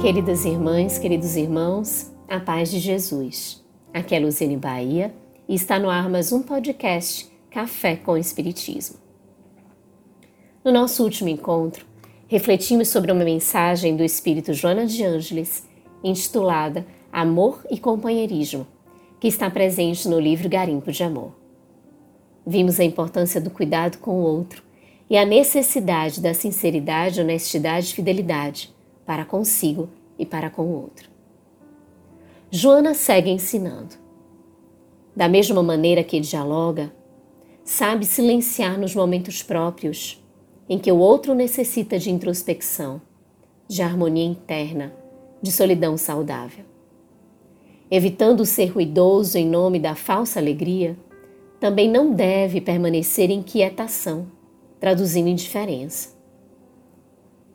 Queridas irmãs, queridos irmãos, a paz de Jesus. Aqui é Luziane Bahia e está no ar mais um podcast Café com Espiritismo. No nosso último encontro, refletimos sobre uma mensagem do Espírito Joana de Ângeles intitulada Amor e Companheirismo, que está presente no livro Garimpo de Amor. Vimos a importância do cuidado com o outro e a necessidade da sinceridade, honestidade e fidelidade para consigo e para com o outro. Joana segue ensinando. Da mesma maneira que dialoga, sabe silenciar nos momentos próprios em que o outro necessita de introspecção, de harmonia interna, de solidão saudável. Evitando ser ruidoso em nome da falsa alegria, também não deve permanecer em quietação, traduzindo indiferença.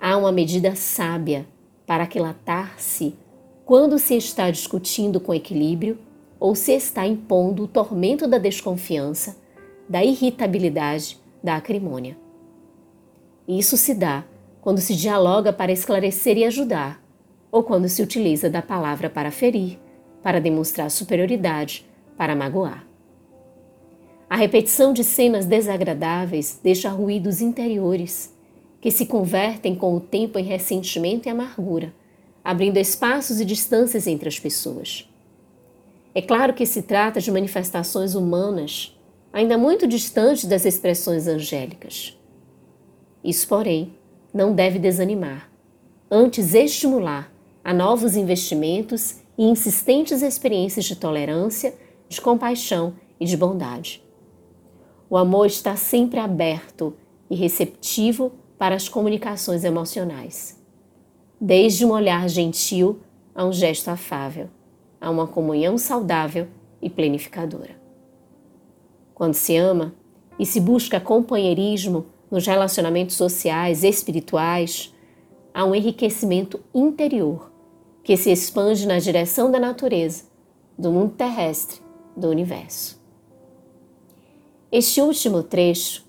Há uma medida sábia para aquilatar-se quando se está discutindo com equilíbrio ou se está impondo o tormento da desconfiança, da irritabilidade, da acrimônia. Isso se dá quando se dialoga para esclarecer e ajudar, ou quando se utiliza da palavra para ferir, para demonstrar superioridade, para magoar. A repetição de cenas desagradáveis deixa ruídos interiores que se convertem com o tempo em ressentimento e amargura, abrindo espaços e distâncias entre as pessoas. É claro que se trata de manifestações humanas, ainda muito distantes das expressões angélicas. Isso, porém, não deve desanimar, antes estimular a novos investimentos e insistentes experiências de tolerância, de compaixão e de bondade. O amor está sempre aberto e receptivo para as comunicações emocionais. Desde um olhar gentil a um gesto afável, a uma comunhão saudável e planificadora. Quando se ama e se busca companheirismo nos relacionamentos sociais e espirituais, há um enriquecimento interior que se expande na direção da natureza, do mundo terrestre, do universo. Este último trecho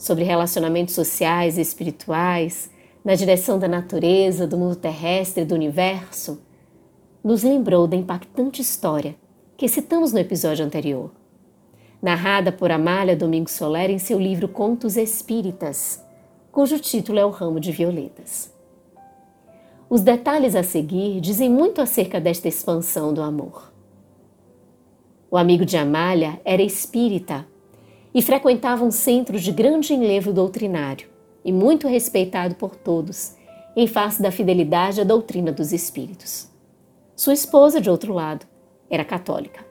sobre relacionamentos sociais e espirituais, na direção da natureza, do mundo terrestre do universo, nos lembrou da impactante história que citamos no episódio anterior, narrada por Amália Domingos Soler em seu livro Contos Espíritas, cujo título é O Ramo de Violetas. Os detalhes a seguir dizem muito acerca desta expansão do amor. O amigo de Amália era espírita e frequentava um centro de grande enlevo doutrinário e muito respeitado por todos, em face da fidelidade à doutrina dos espíritos. Sua esposa, de outro lado, era católica.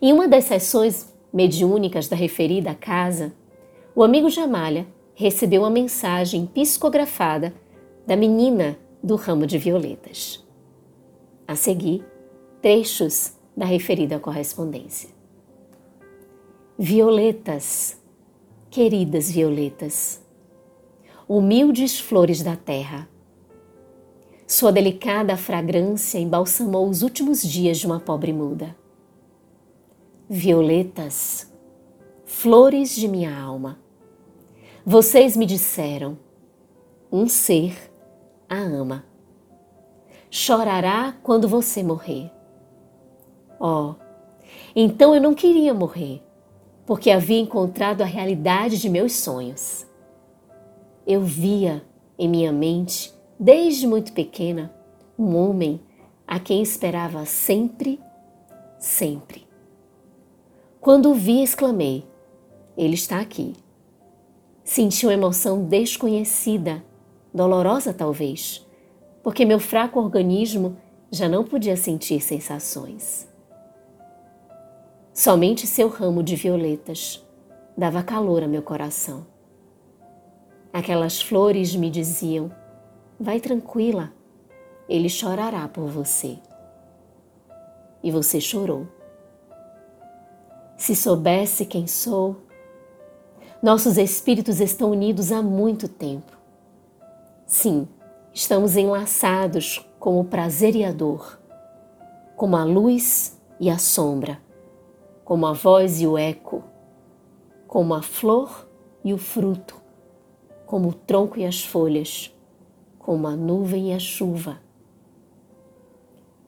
Em uma das sessões mediúnicas da referida casa, o amigo de recebeu uma mensagem psicografada da menina do ramo de violetas. A seguir, trechos da referida correspondência. Violetas, queridas violetas, humildes flores da terra. Sua delicada fragrância embalsamou os últimos dias de uma pobre muda. Violetas, flores de minha alma, vocês me disseram: um ser a ama. Chorará quando você morrer. Oh, então eu não queria morrer porque havia encontrado a realidade de meus sonhos. Eu via em minha mente, desde muito pequena, um homem a quem esperava sempre, sempre. Quando o vi, exclamei: Ele está aqui. Senti uma emoção desconhecida, dolorosa talvez, porque meu fraco organismo já não podia sentir sensações. Somente seu ramo de violetas dava calor a meu coração. Aquelas flores me diziam: Vai tranquila, ele chorará por você. E você chorou. Se soubesse quem sou, nossos espíritos estão unidos há muito tempo. Sim, estamos enlaçados como o prazer e a dor, como a luz e a sombra como a voz e o eco, como a flor e o fruto, como o tronco e as folhas, como a nuvem e a chuva.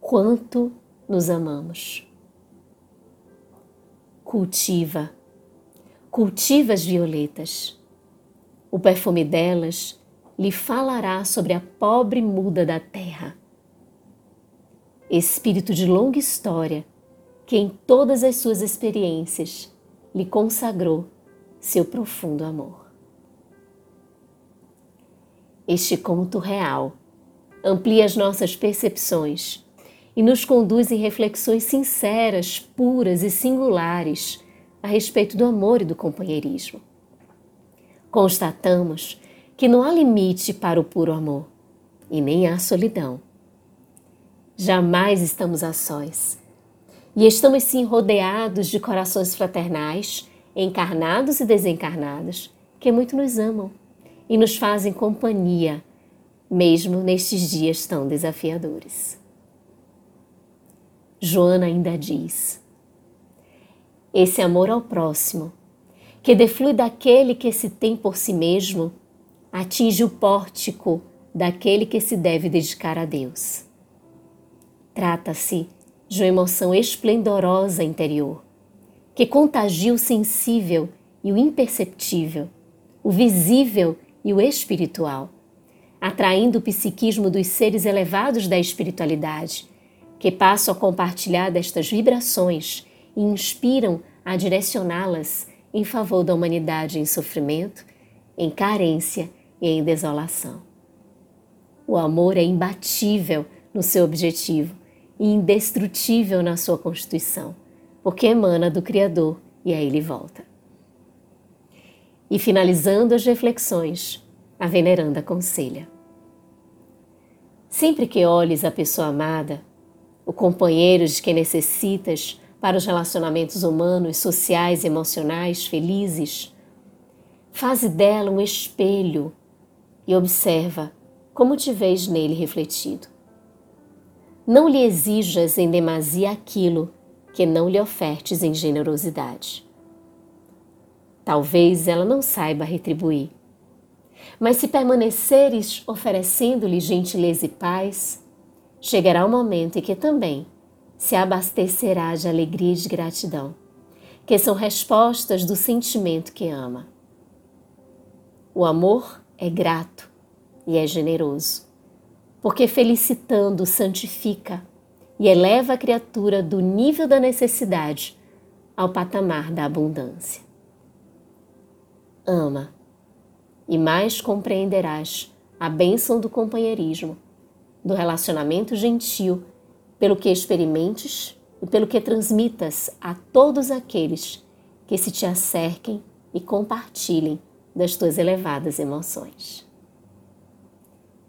Quanto nos amamos. Cultiva, cultiva as violetas. O perfume delas lhe falará sobre a pobre muda da terra. Espírito de longa história, que em todas as suas experiências lhe consagrou seu profundo amor. Este conto real amplia as nossas percepções e nos conduz em reflexões sinceras, puras e singulares a respeito do amor e do companheirismo. Constatamos que não há limite para o puro amor e nem há solidão. Jamais estamos a sós e estamos sim rodeados de corações fraternais, encarnados e desencarnados, que muito nos amam e nos fazem companhia, mesmo nestes dias tão desafiadores. Joana ainda diz: Esse amor ao próximo, que deflui daquele que se tem por si mesmo, atinge o pórtico daquele que se deve dedicar a Deus. Trata-se de uma emoção esplendorosa interior, que contagia o sensível e o imperceptível, o visível e o espiritual, atraindo o psiquismo dos seres elevados da espiritualidade que passam a compartilhar destas vibrações e inspiram a direcioná-las em favor da humanidade em sofrimento, em carência e em desolação. O amor é imbatível no seu objetivo e indestrutível na sua constituição, porque emana do Criador e a ele volta. E finalizando as reflexões, a veneranda aconselha: Sempre que olhes a pessoa amada, o companheiro de quem necessitas para os relacionamentos humanos, sociais e emocionais felizes. Faze dela um espelho e observa como te vês nele refletido. Não lhe exijas em demasia aquilo que não lhe ofertes em generosidade. Talvez ela não saiba retribuir, mas se permaneceres oferecendo-lhe gentileza e paz, chegará o momento em que também se abastecerá de alegria e de gratidão, que são respostas do sentimento que ama. O amor é grato e é generoso, porque felicitando santifica e eleva a criatura do nível da necessidade ao patamar da abundância. Ama, e mais compreenderás a bênção do companheirismo do relacionamento gentil, pelo que experimentes e pelo que transmitas a todos aqueles que se te acerquem e compartilhem das tuas elevadas emoções.